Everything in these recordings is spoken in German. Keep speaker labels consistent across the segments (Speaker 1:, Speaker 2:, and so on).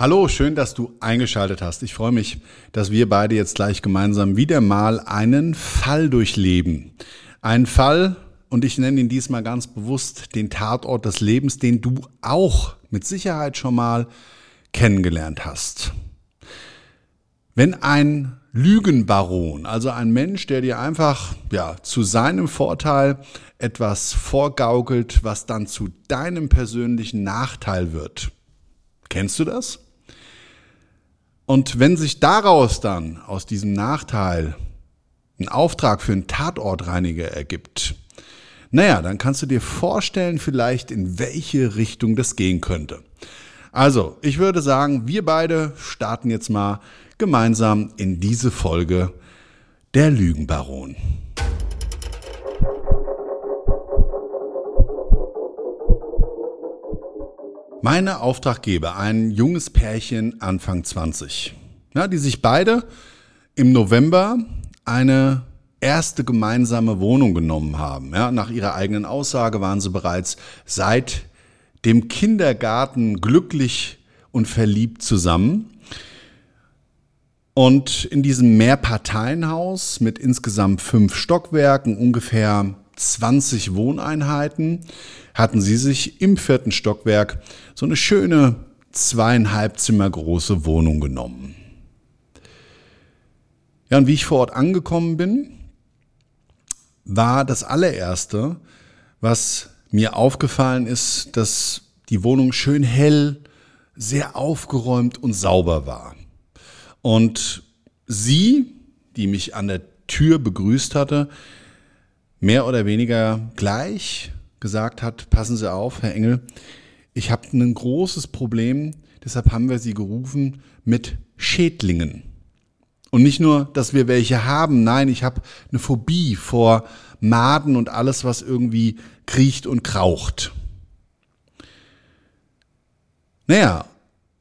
Speaker 1: Hallo, schön, dass du eingeschaltet hast. Ich freue mich, dass wir beide jetzt gleich gemeinsam wieder mal einen Fall durchleben. Ein Fall, und ich nenne ihn diesmal ganz bewusst den Tatort des Lebens, den du auch mit Sicherheit schon mal kennengelernt hast. Wenn ein Lügenbaron, also ein Mensch, der dir einfach ja, zu seinem Vorteil etwas vorgaukelt, was dann zu deinem persönlichen Nachteil wird. Kennst du das? Und wenn sich daraus dann, aus diesem Nachteil, ein Auftrag für einen Tatortreiniger ergibt, naja, dann kannst du dir vorstellen vielleicht, in welche Richtung das gehen könnte. Also, ich würde sagen, wir beide starten jetzt mal gemeinsam in diese Folge Der Lügenbaron. Meine Auftraggeber, ein junges Pärchen Anfang 20, ja, die sich beide im November eine erste gemeinsame Wohnung genommen haben. Ja, nach ihrer eigenen Aussage waren sie bereits seit dem Kindergarten glücklich und verliebt zusammen. Und in diesem Mehrparteienhaus mit insgesamt fünf Stockwerken, ungefähr 20 Wohneinheiten, hatten sie sich im vierten Stockwerk so eine schöne zweieinhalb Zimmer große Wohnung genommen. Ja, und wie ich vor Ort angekommen bin, war das allererste, was mir aufgefallen ist, dass die Wohnung schön hell, sehr aufgeräumt und sauber war. Und sie, die mich an der Tür begrüßt hatte, mehr oder weniger gleich gesagt hat, passen Sie auf, Herr Engel, ich habe ein großes Problem, deshalb haben wir Sie gerufen mit Schädlingen. Und nicht nur, dass wir welche haben, nein, ich habe eine Phobie vor Maden und alles, was irgendwie kriecht und kraucht. Naja,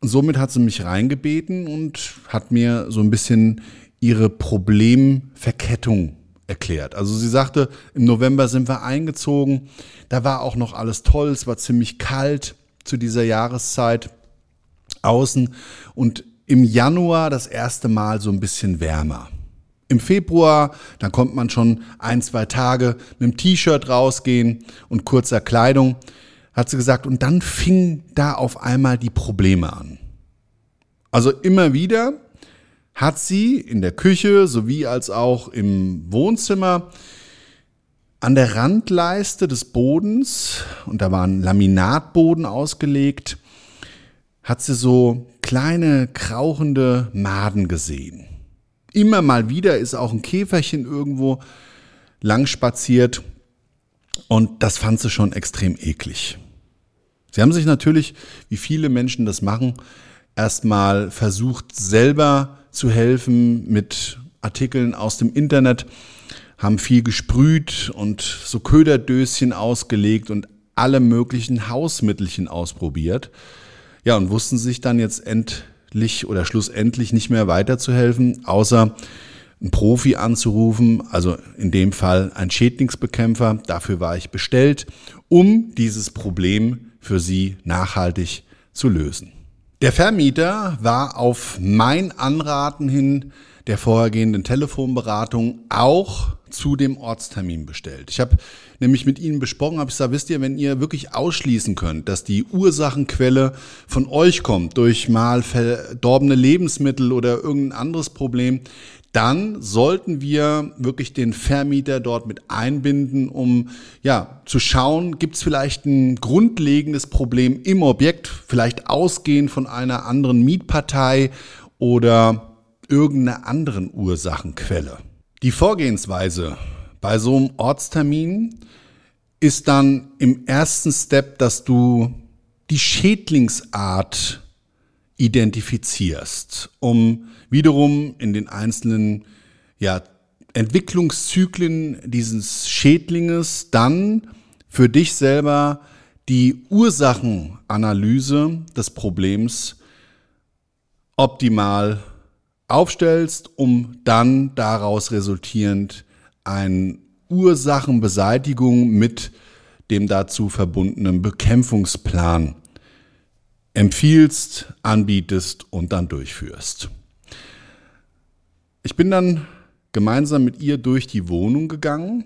Speaker 1: somit hat sie mich reingebeten und hat mir so ein bisschen ihre Problemverkettung erklärt. Also sie sagte, im November sind wir eingezogen, da war auch noch alles toll, es war ziemlich kalt zu dieser Jahreszeit außen und im Januar das erste Mal so ein bisschen wärmer. Im Februar, dann kommt man schon ein, zwei Tage mit dem T-Shirt rausgehen und kurzer Kleidung, hat sie gesagt, und dann fing da auf einmal die Probleme an. Also immer wieder hat sie in der Küche sowie als auch im Wohnzimmer an der Randleiste des Bodens, und da war ein Laminatboden ausgelegt, hat sie so kleine krauchende Maden gesehen. Immer mal wieder ist auch ein Käferchen irgendwo lang spaziert und das fand sie schon extrem eklig. Sie haben sich natürlich, wie viele Menschen das machen, erstmal versucht, selber zu helfen mit Artikeln aus dem Internet, haben viel gesprüht und so Köderdöschen ausgelegt und alle möglichen Hausmittelchen ausprobiert. Ja, und wussten sich dann jetzt endlich oder schlussendlich nicht mehr weiterzuhelfen, außer einen Profi anzurufen, also in dem Fall ein Schädlingsbekämpfer. Dafür war ich bestellt, um dieses Problem für sie nachhaltig zu lösen. Der Vermieter war auf mein Anraten hin der vorhergehenden Telefonberatung auch zu dem Ortstermin bestellt. Ich habe nämlich mit Ihnen besprochen, habe ich gesagt, wisst ihr, wenn ihr wirklich ausschließen könnt, dass die Ursachenquelle von euch kommt, durch mal verdorbene Lebensmittel oder irgendein anderes Problem, dann sollten wir wirklich den Vermieter dort mit einbinden, um ja zu schauen, gibt es vielleicht ein grundlegendes Problem im Objekt, vielleicht ausgehend von einer anderen Mietpartei oder irgendeiner anderen Ursachenquelle. Die Vorgehensweise bei so einem Ortstermin ist dann im ersten Step, dass du die Schädlingsart identifizierst, um wiederum in den einzelnen ja, Entwicklungszyklen dieses Schädlinges dann für dich selber die Ursachenanalyse des Problems optimal aufstellst, um dann daraus resultierend eine Ursachenbeseitigung mit dem dazu verbundenen Bekämpfungsplan empfiehlst, anbietest und dann durchführst. Ich bin dann gemeinsam mit ihr durch die Wohnung gegangen.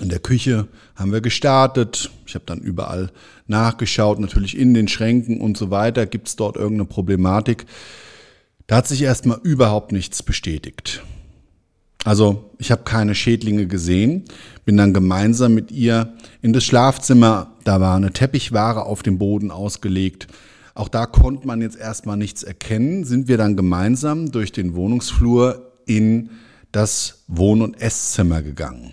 Speaker 1: In der Küche haben wir gestartet. Ich habe dann überall nachgeschaut, natürlich in den Schränken und so weiter. Gibt es dort irgendeine Problematik? Da hat sich erstmal überhaupt nichts bestätigt. Also ich habe keine Schädlinge gesehen, bin dann gemeinsam mit ihr in das Schlafzimmer, da war eine Teppichware auf dem Boden ausgelegt. Auch da konnte man jetzt erstmal nichts erkennen, sind wir dann gemeinsam durch den Wohnungsflur in das Wohn- und Esszimmer gegangen.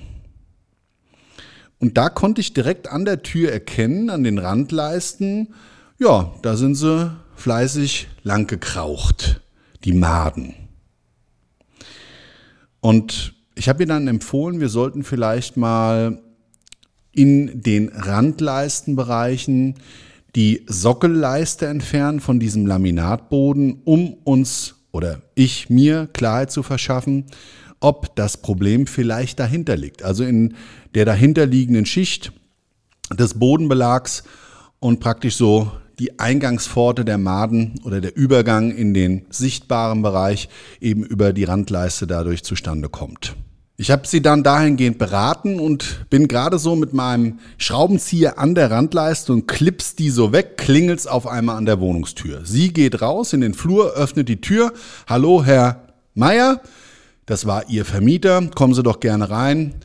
Speaker 1: Und da konnte ich direkt an der Tür erkennen, an den Randleisten, ja, da sind sie fleißig lang gekraucht, die Maden. Und ich habe ihr dann empfohlen, wir sollten vielleicht mal in den Randleistenbereichen die Sockelleiste entfernen von diesem Laminatboden, um uns oder ich mir Klarheit zu verschaffen, ob das Problem vielleicht dahinter liegt. Also in der dahinterliegenden Schicht des Bodenbelags und praktisch so die Eingangspforte der Maden oder der Übergang in den sichtbaren Bereich eben über die Randleiste dadurch zustande kommt. Ich habe sie dann dahingehend beraten und bin gerade so mit meinem Schraubenzieher an der Randleiste und klips die so weg, klingelt's auf einmal an der Wohnungstür. Sie geht raus in den Flur, öffnet die Tür. Hallo, Herr Meier. Das war Ihr Vermieter. Kommen Sie doch gerne rein.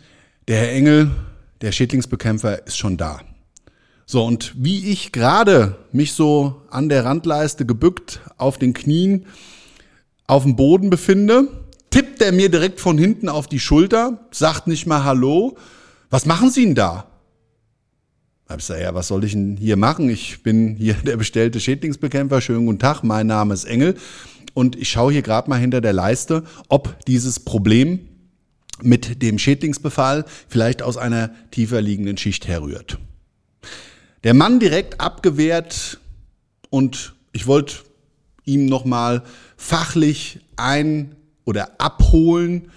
Speaker 1: Der Herr Engel, der Schädlingsbekämpfer, ist schon da. So, und wie ich gerade mich so an der Randleiste gebückt auf den Knien auf dem Boden befinde, tippt er mir direkt von hinten auf die Schulter, sagt nicht mal Hallo. Was machen Sie denn da? Hab ich gesagt, ja, was soll ich denn hier machen? Ich bin hier der bestellte Schädlingsbekämpfer. Schönen guten Tag, mein Name ist Engel. Und ich schaue hier gerade mal hinter der Leiste, ob dieses Problem mit dem Schädlingsbefall vielleicht aus einer tiefer liegenden Schicht herrührt. Der Mann direkt abgewehrt und ich wollte ihm nochmal fachlich ein oder abholen,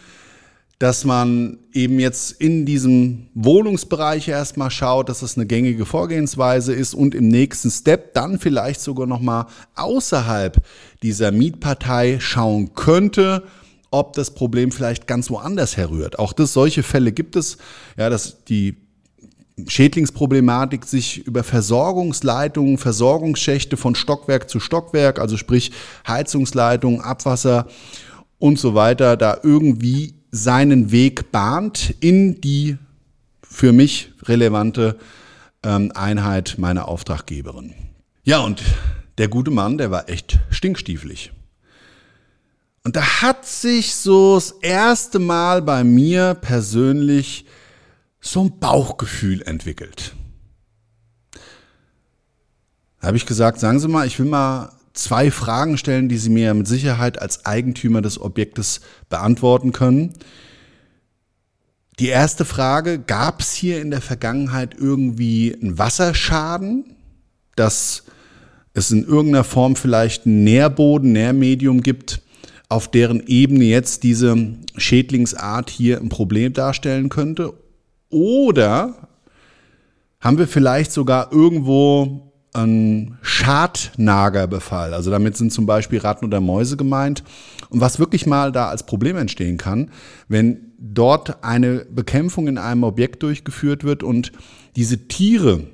Speaker 1: dass man eben jetzt in diesem Wohnungsbereich erstmal schaut, dass das eine gängige Vorgehensweise ist und im nächsten Step dann vielleicht sogar nochmal außerhalb dieser Mietpartei schauen könnte, ob das Problem vielleicht ganz woanders herrührt. Auch das, solche Fälle gibt es, ja, dass die Schädlingsproblematik sich über Versorgungsleitungen, Versorgungsschächte von Stockwerk zu Stockwerk, also sprich Heizungsleitungen, Abwasser und so weiter, da irgendwie seinen Weg bahnt in die für mich relevante ähm, Einheit meiner Auftraggeberin. Ja, und der gute Mann, der war echt stinkstiefelig. Und da hat sich so das erste Mal bei mir persönlich so ein Bauchgefühl entwickelt. Da habe ich gesagt, sagen Sie mal, ich will mal zwei Fragen stellen, die Sie mir mit Sicherheit als Eigentümer des Objektes beantworten können. Die erste Frage, gab es hier in der Vergangenheit irgendwie einen Wasserschaden, dass es in irgendeiner Form vielleicht einen Nährboden, Nährmedium gibt, auf deren Ebene jetzt diese Schädlingsart hier ein Problem darstellen könnte? Oder haben wir vielleicht sogar irgendwo ein Schadnagerbefall. Also damit sind zum Beispiel Ratten oder Mäuse gemeint. Und was wirklich mal da als Problem entstehen kann, wenn dort eine Bekämpfung in einem Objekt durchgeführt wird und diese Tiere,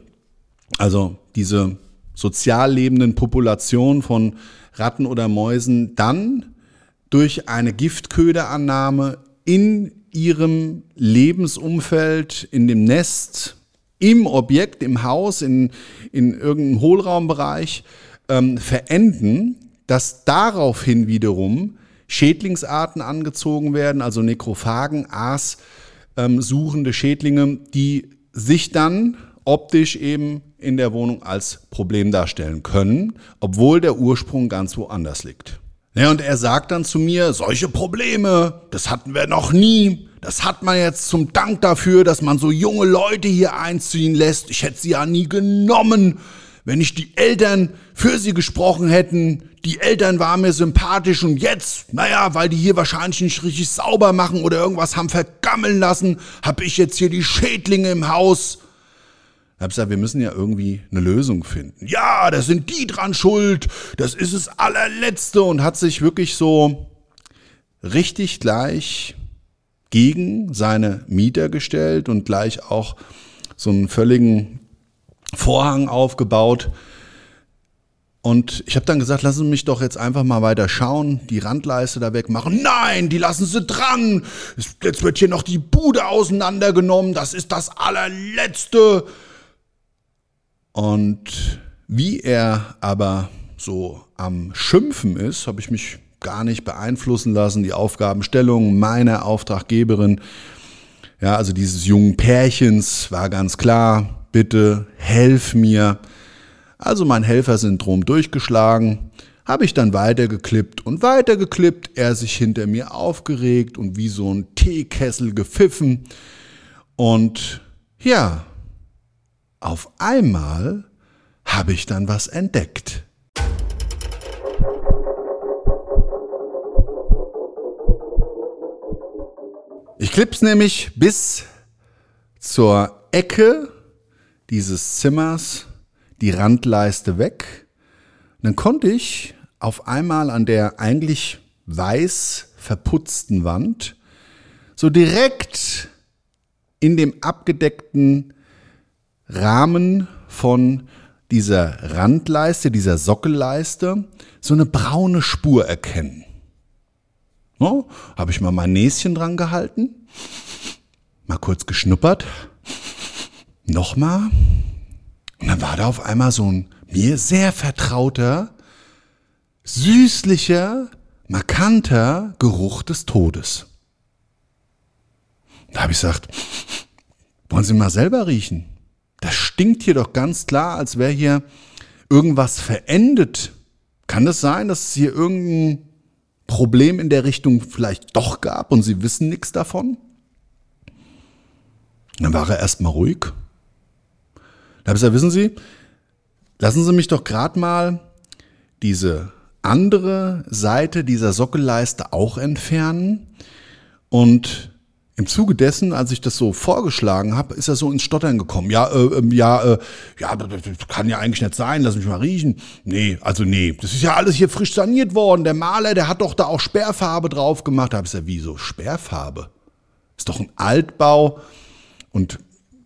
Speaker 1: also diese sozial lebenden Populationen von Ratten oder Mäusen, dann durch eine Giftköderannahme in ihrem Lebensumfeld, in dem Nest, im Objekt, im Haus, in, in irgendeinem Hohlraumbereich ähm, verenden, dass daraufhin wiederum Schädlingsarten angezogen werden, also Nekrophagen, Aas ähm, suchende Schädlinge, die sich dann optisch eben in der Wohnung als Problem darstellen können, obwohl der Ursprung ganz woanders liegt. Ja, und er sagt dann zu mir, solche Probleme, das hatten wir noch nie. Das hat man jetzt zum Dank dafür, dass man so junge Leute hier einziehen lässt. Ich hätte sie ja nie genommen, wenn nicht die Eltern für sie gesprochen hätten. Die Eltern waren mir sympathisch und jetzt, naja, weil die hier wahrscheinlich nicht richtig sauber machen oder irgendwas haben vergammeln lassen, habe ich jetzt hier die Schädlinge im Haus. Habe gesagt, wir müssen ja irgendwie eine Lösung finden. Ja, da sind die dran schuld. Das ist das allerletzte und hat sich wirklich so richtig gleich gegen seine Mieter gestellt und gleich auch so einen völligen Vorhang aufgebaut. Und ich habe dann gesagt, lassen Sie mich doch jetzt einfach mal weiter schauen, die Randleiste da wegmachen. Nein, die lassen Sie dran. Jetzt wird hier noch die Bude auseinandergenommen. Das ist das allerletzte. Und wie er aber so am Schimpfen ist, habe ich mich gar nicht beeinflussen lassen. Die Aufgabenstellung meiner Auftraggeberin, ja, also dieses jungen Pärchens war ganz klar, bitte helf mir. Also mein Helfersyndrom durchgeschlagen, habe ich dann weitergeklippt und weitergeklippt, er sich hinter mir aufgeregt und wie so ein Teekessel gepfiffen. Und ja, auf einmal habe ich dann was entdeckt. Ich klipp's nämlich bis zur Ecke dieses Zimmers die Randleiste weg. Und dann konnte ich auf einmal an der eigentlich weiß verputzten Wand so direkt in dem abgedeckten Rahmen von dieser Randleiste, dieser Sockelleiste, so eine braune Spur erkennen. No, Habe ich mal mein Näschen dran gehalten, mal kurz geschnuppert, nochmal. Und dann war da auf einmal so ein mir sehr vertrauter, süßlicher, markanter Geruch des Todes. Da habe ich gesagt, wollen Sie mal selber riechen? Das stinkt hier doch ganz klar, als wäre hier irgendwas verendet. Kann es das sein, dass es hier irgendein Problem in der Richtung vielleicht doch gab und Sie wissen nichts davon? Dann war er erstmal ruhig. Da habe ich gesagt, wissen Sie, lassen Sie mich doch gerade mal diese andere Seite dieser Sockelleiste auch entfernen und im Zuge dessen, als ich das so vorgeschlagen habe, ist er so ins Stottern gekommen. Ja, äh, ähm, ja, äh, ja, das kann ja eigentlich nicht sein, lass mich mal riechen. Nee, also nee, das ist ja alles hier frisch saniert worden. Der Maler, der hat doch da auch Sperrfarbe drauf gemacht. Da habe ich gesagt, wieso Sperrfarbe? Ist doch ein Altbau. Und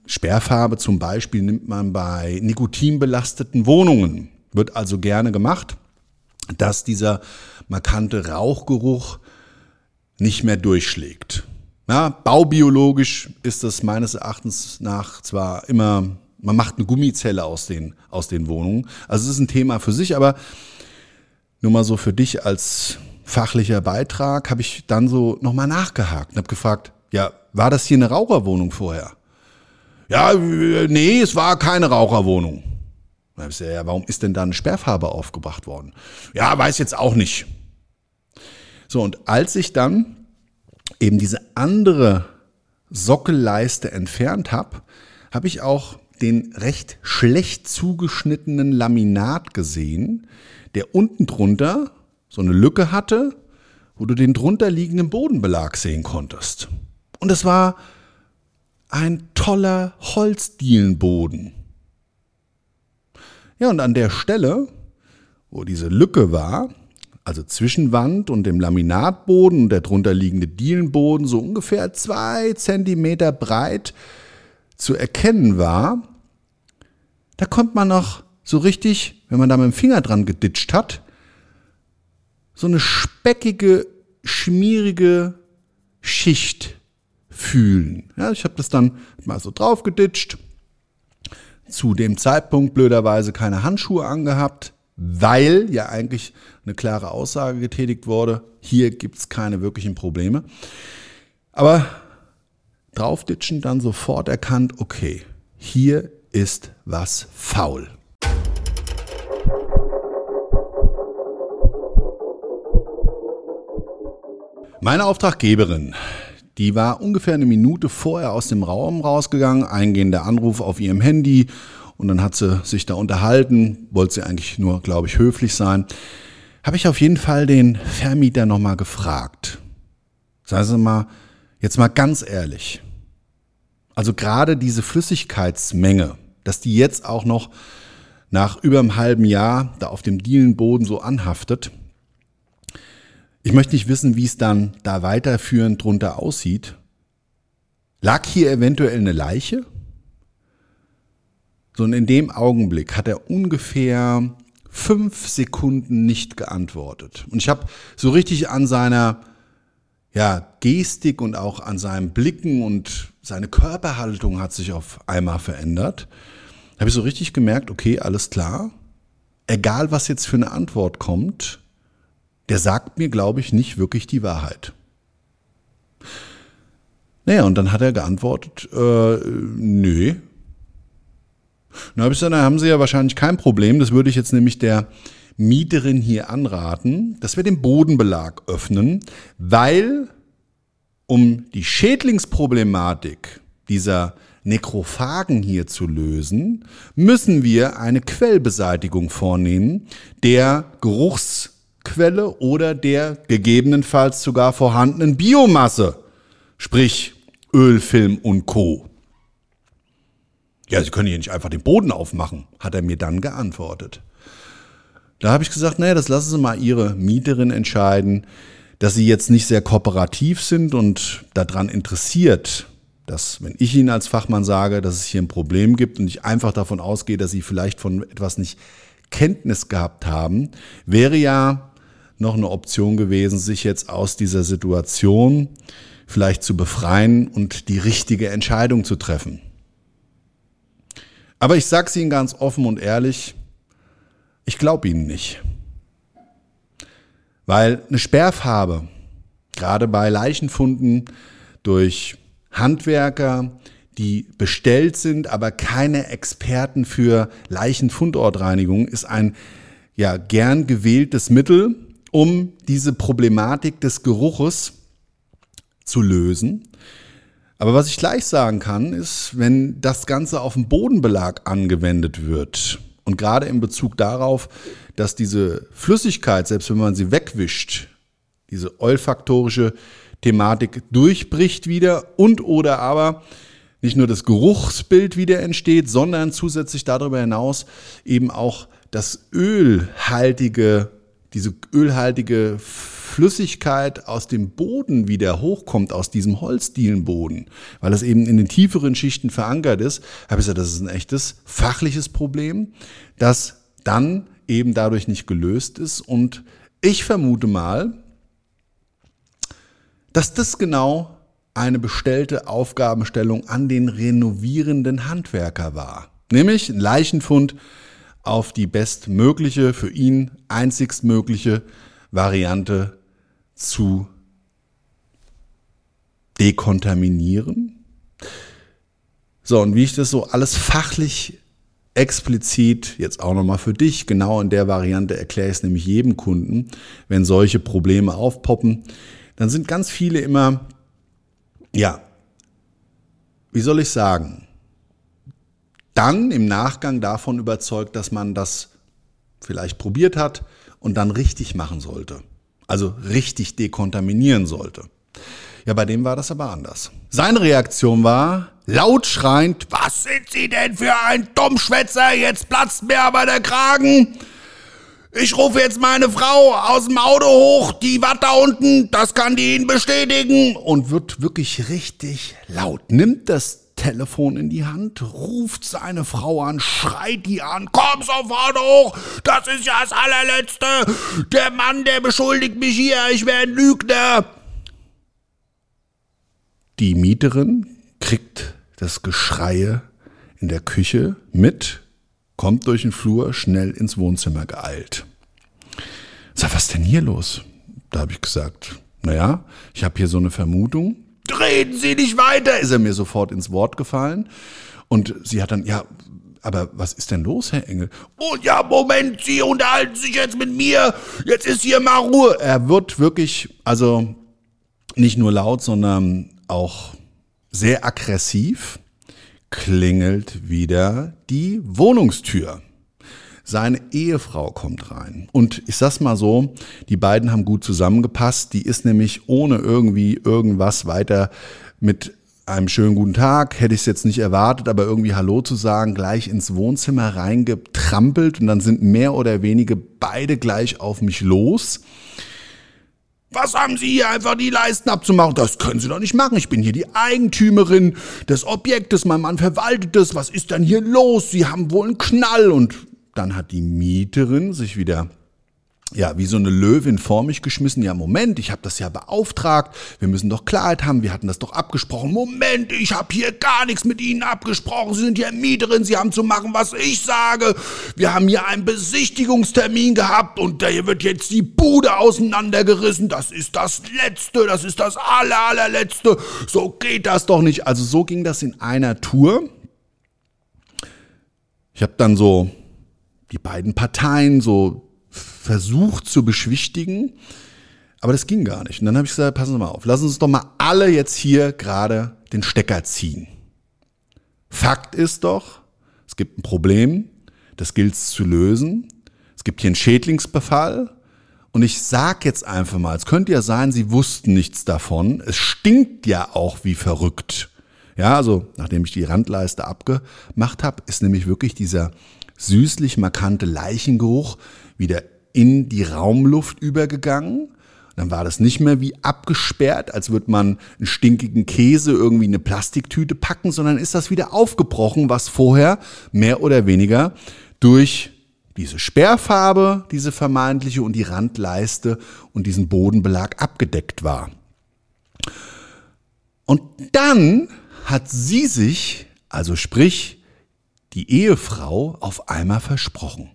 Speaker 1: Sperrfarbe zum Beispiel nimmt man bei nikotinbelasteten Wohnungen. Wird also gerne gemacht, dass dieser markante Rauchgeruch nicht mehr durchschlägt. Ja, baubiologisch ist das meines Erachtens nach zwar immer, man macht eine Gummizelle aus den, aus den Wohnungen. Also es ist ein Thema für sich, aber nur mal so für dich als fachlicher Beitrag habe ich dann so nochmal nachgehakt und habe gefragt, ja, war das hier eine Raucherwohnung vorher? Ja, nee, es war keine Raucherwohnung. Dann ich gesagt, ja, warum ist denn da eine Sperrfarbe aufgebracht worden? Ja, weiß jetzt auch nicht. So, und als ich dann eben diese andere Sockelleiste entfernt habe, habe ich auch den recht schlecht zugeschnittenen Laminat gesehen, der unten drunter so eine Lücke hatte, wo du den drunter liegenden Bodenbelag sehen konntest. Und es war ein toller Holzdielenboden. Ja, und an der Stelle, wo diese Lücke war, also zwischen Wand und dem Laminatboden und der drunter liegende Dielenboden so ungefähr zwei Zentimeter breit zu erkennen war, da konnte man noch so richtig, wenn man da mit dem Finger dran geditscht hat, so eine speckige, schmierige Schicht fühlen. Ja, ich habe das dann mal so drauf geditscht. Zu dem Zeitpunkt blöderweise keine Handschuhe angehabt, weil ja eigentlich eine klare Aussage getätigt wurde, hier gibt es keine wirklichen Probleme. Aber draufditschen dann sofort erkannt, okay, hier ist was faul. Meine Auftraggeberin, die war ungefähr eine Minute vorher aus dem Raum rausgegangen, eingehender Anruf auf ihrem Handy und dann hat sie sich da unterhalten, wollte sie eigentlich nur, glaube ich, höflich sein. Habe ich auf jeden Fall den Vermieter nochmal gefragt. Sagen Sie mal, jetzt mal ganz ehrlich. Also gerade diese Flüssigkeitsmenge, dass die jetzt auch noch nach über einem halben Jahr da auf dem Dielenboden so anhaftet, ich möchte nicht wissen, wie es dann da weiterführend drunter aussieht. Lag hier eventuell eine Leiche? So, und in dem Augenblick hat er ungefähr fünf Sekunden nicht geantwortet. Und ich habe so richtig an seiner ja, Gestik und auch an seinem Blicken und seine Körperhaltung hat sich auf einmal verändert. Habe ich so richtig gemerkt, okay, alles klar. Egal, was jetzt für eine Antwort kommt, der sagt mir, glaube ich, nicht wirklich die Wahrheit. Naja, und dann hat er geantwortet, äh, nö. Na, habe ich gesagt, da haben Sie ja wahrscheinlich kein Problem. Das würde ich jetzt nämlich der Mieterin hier anraten, dass wir den Bodenbelag öffnen, weil um die Schädlingsproblematik dieser Nekrophagen hier zu lösen, müssen wir eine Quellbeseitigung vornehmen der Geruchs Quelle oder der gegebenenfalls sogar vorhandenen Biomasse, sprich Öl, Film und Co. Ja, Sie können hier nicht einfach den Boden aufmachen, hat er mir dann geantwortet. Da habe ich gesagt, naja, das lassen Sie mal Ihre Mieterin entscheiden, dass Sie jetzt nicht sehr kooperativ sind und daran interessiert, dass wenn ich Ihnen als Fachmann sage, dass es hier ein Problem gibt und ich einfach davon ausgehe, dass Sie vielleicht von etwas nicht Kenntnis gehabt haben, wäre ja noch eine Option gewesen, sich jetzt aus dieser Situation vielleicht zu befreien und die richtige Entscheidung zu treffen. Aber ich sage es Ihnen ganz offen und ehrlich, ich glaube Ihnen nicht. Weil eine Sperrfarbe, gerade bei Leichenfunden durch Handwerker, die bestellt sind, aber keine Experten für Leichenfundortreinigung, ist ein ja gern gewähltes Mittel, um diese Problematik des Geruches zu lösen. Aber was ich gleich sagen kann, ist, wenn das Ganze auf dem Bodenbelag angewendet wird und gerade in Bezug darauf, dass diese Flüssigkeit, selbst wenn man sie wegwischt, diese olfaktorische Thematik durchbricht wieder und oder aber nicht nur das Geruchsbild wieder entsteht, sondern zusätzlich darüber hinaus eben auch das ölhaltige diese ölhaltige Flüssigkeit aus dem Boden wieder hochkommt, aus diesem Holzdielenboden, weil das eben in den tieferen Schichten verankert ist, habe ich gesagt, das ist ein echtes fachliches Problem, das dann eben dadurch nicht gelöst ist. Und ich vermute mal, dass das genau eine bestellte Aufgabenstellung an den renovierenden Handwerker war. Nämlich ein Leichenfund auf die bestmögliche, für ihn einzigstmögliche Variante zu dekontaminieren. So, und wie ich das so alles fachlich explizit jetzt auch nochmal für dich, genau in der Variante erkläre ich es nämlich jedem Kunden, wenn solche Probleme aufpoppen, dann sind ganz viele immer, ja, wie soll ich sagen, dann im Nachgang davon überzeugt, dass man das vielleicht probiert hat und dann richtig machen sollte. Also richtig dekontaminieren sollte. Ja, bei dem war das aber anders. Seine Reaktion war laut schreiend, was sind Sie denn für ein Dummschwätzer? Jetzt platzt mir aber der Kragen. Ich rufe jetzt meine Frau aus dem Auto hoch, die war da unten, das kann die Ihnen bestätigen. Und wird wirklich richtig laut. Nimmt das Telefon in die Hand, ruft seine Frau an, schreit die an, komm sofort hoch, das ist ja das allerletzte. Der Mann, der beschuldigt mich hier, ich wäre ein Lügner. Die Mieterin kriegt das Geschreie in der Küche mit, kommt durch den Flur, schnell ins Wohnzimmer geeilt. Sag, was denn hier los? Da habe ich gesagt, naja, ich habe hier so eine Vermutung. Reden Sie nicht weiter, ist er mir sofort ins Wort gefallen. Und sie hat dann, ja, aber was ist denn los, Herr Engel? Oh ja, Moment, Sie unterhalten sich jetzt mit mir. Jetzt ist hier mal Ruhe. Er wird wirklich, also nicht nur laut, sondern auch sehr aggressiv, klingelt wieder die Wohnungstür. Seine Ehefrau kommt rein. Und ich sag's mal so, die beiden haben gut zusammengepasst. Die ist nämlich ohne irgendwie irgendwas weiter mit einem schönen guten Tag, hätte ich es jetzt nicht erwartet, aber irgendwie Hallo zu sagen, gleich ins Wohnzimmer reingetrampelt und dann sind mehr oder weniger beide gleich auf mich los. Was haben Sie hier einfach die Leisten abzumachen? Das können Sie doch nicht machen. Ich bin hier die Eigentümerin des Objektes. Mein Mann verwaltet es. Was ist denn hier los? Sie haben wohl einen Knall. Und dann hat die Mieterin sich wieder ja, wie so eine Löwin vor mich geschmissen. Ja, Moment, ich habe das ja beauftragt. Wir müssen doch Klarheit haben. Wir hatten das doch abgesprochen. Moment, ich habe hier gar nichts mit Ihnen abgesprochen. Sie sind ja Mieterin. Sie haben zu machen, was ich sage. Wir haben hier einen Besichtigungstermin gehabt und da wird jetzt die Bude auseinandergerissen. Das ist das Letzte. Das ist das aller, allerletzte. So geht das doch nicht. Also so ging das in einer Tour. Ich habe dann so die beiden Parteien so versucht zu beschwichtigen, aber das ging gar nicht. Und dann habe ich gesagt, passen Sie mal auf, lassen Sie uns doch mal alle jetzt hier gerade den Stecker ziehen. Fakt ist doch, es gibt ein Problem, das gilt es zu lösen. Es gibt hier einen Schädlingsbefall. Und ich sag jetzt einfach mal, es könnte ja sein, Sie wussten nichts davon. Es stinkt ja auch wie verrückt. Ja, also nachdem ich die Randleiste abgemacht habe, ist nämlich wirklich dieser süßlich markante Leichengeruch wieder in die Raumluft übergegangen. Dann war das nicht mehr wie abgesperrt, als würde man einen stinkigen Käse irgendwie in eine Plastiktüte packen, sondern ist das wieder aufgebrochen, was vorher mehr oder weniger durch diese Sperrfarbe, diese vermeintliche und die Randleiste und diesen Bodenbelag abgedeckt war. Und dann hat sie sich, also sprich die Ehefrau, auf einmal versprochen.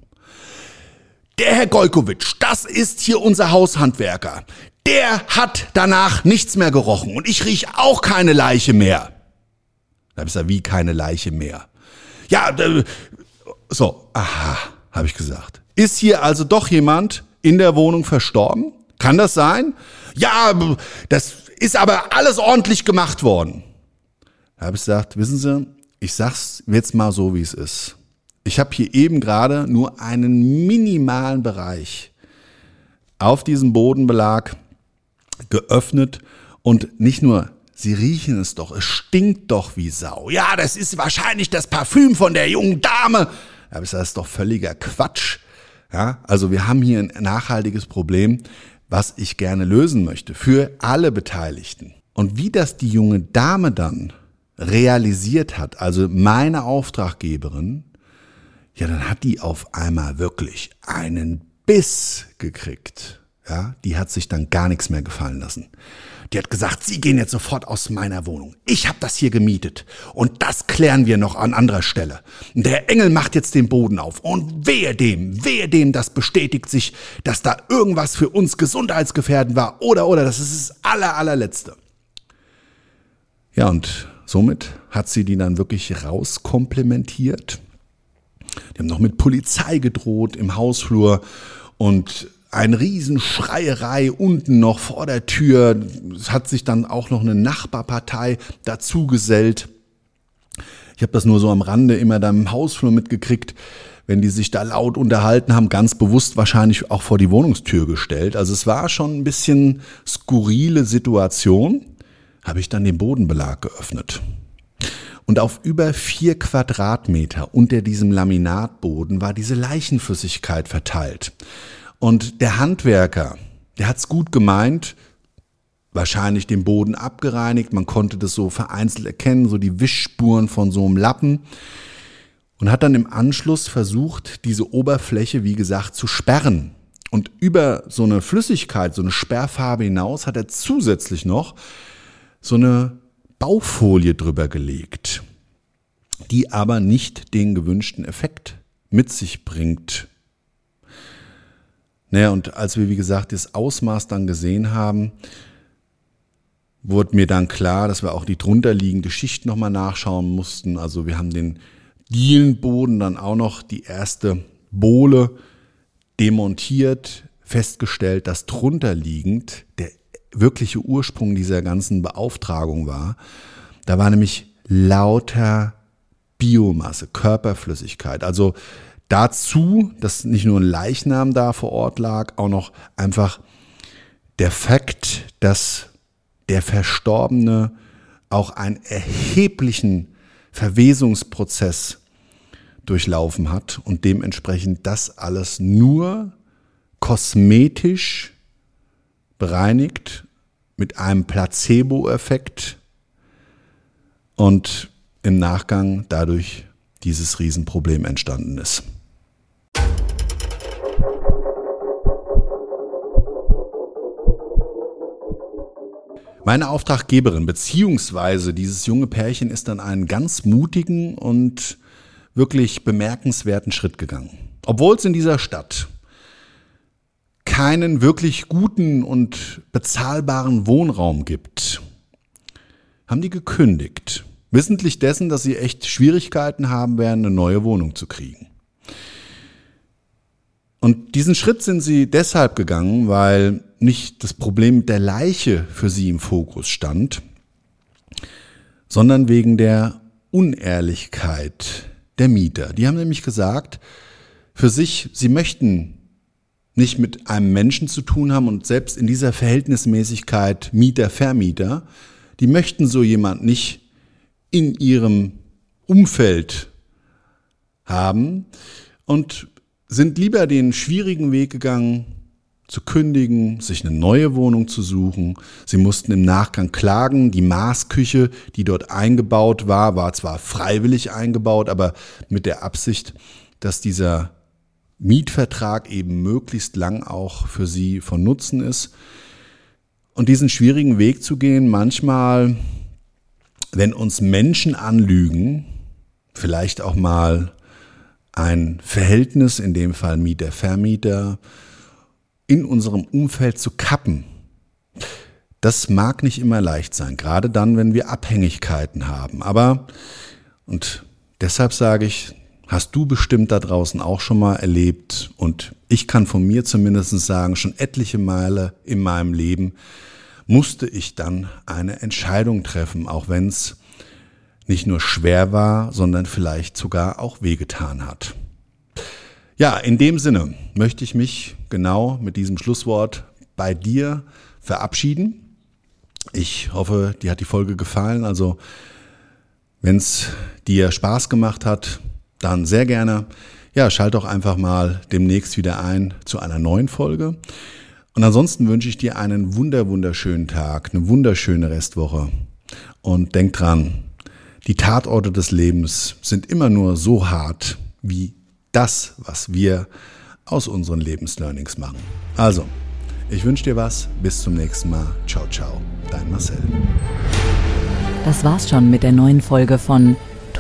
Speaker 1: Der Herr Golkowitsch, das ist hier unser Haushandwerker. Der hat danach nichts mehr gerochen und ich riech auch keine Leiche mehr. Da hab ich gesagt, wie keine Leiche mehr? Ja, äh, so, aha, habe ich gesagt. Ist hier also doch jemand in der Wohnung verstorben? Kann das sein? Ja, das ist aber alles ordentlich gemacht worden. Da habe ich gesagt, wissen Sie, ich sag's jetzt mal so, wie es ist. Ich habe hier eben gerade nur einen minimalen Bereich auf diesem Bodenbelag geöffnet und nicht nur Sie riechen es doch, es stinkt doch wie Sau. Ja, das ist wahrscheinlich das Parfüm von der jungen Dame. Aber das ist doch völliger Quatsch. Ja, also wir haben hier ein nachhaltiges Problem, was ich gerne lösen möchte für alle Beteiligten. Und wie das die junge Dame dann realisiert hat, also meine Auftraggeberin, ja, dann hat die auf einmal wirklich einen Biss gekriegt. Ja, die hat sich dann gar nichts mehr gefallen lassen. Die hat gesagt, Sie gehen jetzt sofort aus meiner Wohnung. Ich habe das hier gemietet und das klären wir noch an anderer Stelle. Der Engel macht jetzt den Boden auf und wehe dem, wehe dem, das bestätigt sich, dass da irgendwas für uns gesundheitsgefährdend war oder oder das ist das aller allerletzte. Ja, und somit hat sie die dann wirklich rauskomplementiert die haben noch mit Polizei gedroht im Hausflur und ein Riesenschreierei unten noch vor der Tür. Es hat sich dann auch noch eine Nachbarpartei dazugesellt. Ich habe das nur so am Rande immer da im Hausflur mitgekriegt, wenn die sich da laut unterhalten haben, ganz bewusst wahrscheinlich auch vor die Wohnungstür gestellt. Also es war schon ein bisschen skurrile Situation. Habe ich dann den Bodenbelag geöffnet. Und auf über vier Quadratmeter unter diesem Laminatboden war diese Leichenflüssigkeit verteilt. Und der Handwerker, der hat's gut gemeint, wahrscheinlich den Boden abgereinigt, man konnte das so vereinzelt erkennen, so die Wischspuren von so einem Lappen und hat dann im Anschluss versucht, diese Oberfläche, wie gesagt, zu sperren. Und über so eine Flüssigkeit, so eine Sperrfarbe hinaus hat er zusätzlich noch so eine Baufolie drüber gelegt, die aber nicht den gewünschten Effekt mit sich bringt. Naja, und als wir, wie gesagt, das Ausmaß dann gesehen haben, wurde mir dann klar, dass wir auch die drunterliegende Schicht nochmal nachschauen mussten. Also wir haben den Dielenboden dann auch noch die erste Bohle demontiert, festgestellt, dass drunterliegend der wirkliche Ursprung dieser ganzen Beauftragung war. Da war nämlich lauter Biomasse, Körperflüssigkeit. Also dazu, dass nicht nur ein Leichnam da vor Ort lag, auch noch einfach der Fakt, dass der Verstorbene auch einen erheblichen Verwesungsprozess durchlaufen hat und dementsprechend das alles nur kosmetisch bereinigt mit einem Placebo-Effekt und im Nachgang dadurch dieses Riesenproblem entstanden ist. Meine Auftraggeberin beziehungsweise dieses junge Pärchen ist dann einen ganz mutigen und wirklich bemerkenswerten Schritt gegangen. Obwohl es in dieser Stadt keinen wirklich guten und bezahlbaren Wohnraum gibt, haben die gekündigt. Wissentlich dessen, dass sie echt Schwierigkeiten haben werden, eine neue Wohnung zu kriegen. Und diesen Schritt sind sie deshalb gegangen, weil nicht das Problem der Leiche für sie im Fokus stand, sondern wegen der Unehrlichkeit der Mieter. Die haben nämlich gesagt, für sich, sie möchten nicht mit einem Menschen zu tun haben und selbst in dieser Verhältnismäßigkeit Mieter-Vermieter, die möchten so jemand nicht in ihrem Umfeld haben und sind lieber den schwierigen Weg gegangen, zu kündigen, sich eine neue Wohnung zu suchen. Sie mussten im Nachgang klagen. Die Maßküche, die dort eingebaut war, war zwar freiwillig eingebaut, aber mit der Absicht, dass dieser Mietvertrag eben möglichst lang auch für sie von Nutzen ist. Und diesen schwierigen Weg zu gehen, manchmal, wenn uns Menschen anlügen, vielleicht auch mal ein Verhältnis, in dem Fall Mieter-Vermieter, in unserem Umfeld zu kappen. Das mag nicht immer leicht sein, gerade dann, wenn wir Abhängigkeiten haben. Aber, und deshalb sage ich, hast du bestimmt da draußen auch schon mal erlebt und ich kann von mir zumindest sagen, schon etliche Male in meinem Leben musste ich dann eine Entscheidung treffen, auch wenn es nicht nur schwer war, sondern vielleicht sogar auch wehgetan hat. Ja, in dem Sinne möchte ich mich genau mit diesem Schlusswort bei dir verabschieden. Ich hoffe, dir hat die Folge gefallen. Also, wenn es dir Spaß gemacht hat, dann sehr gerne. Ja, schalt doch einfach mal demnächst wieder ein zu einer neuen Folge. Und ansonsten wünsche ich dir einen wunder, wunderschönen Tag, eine wunderschöne Restwoche. Und denk dran, die Tatorte des Lebens sind immer nur so hart wie das, was wir aus unseren Lebenslearnings machen. Also, ich wünsche dir was. Bis zum nächsten Mal. Ciao, ciao. Dein Marcel.
Speaker 2: Das war's schon mit der neuen Folge von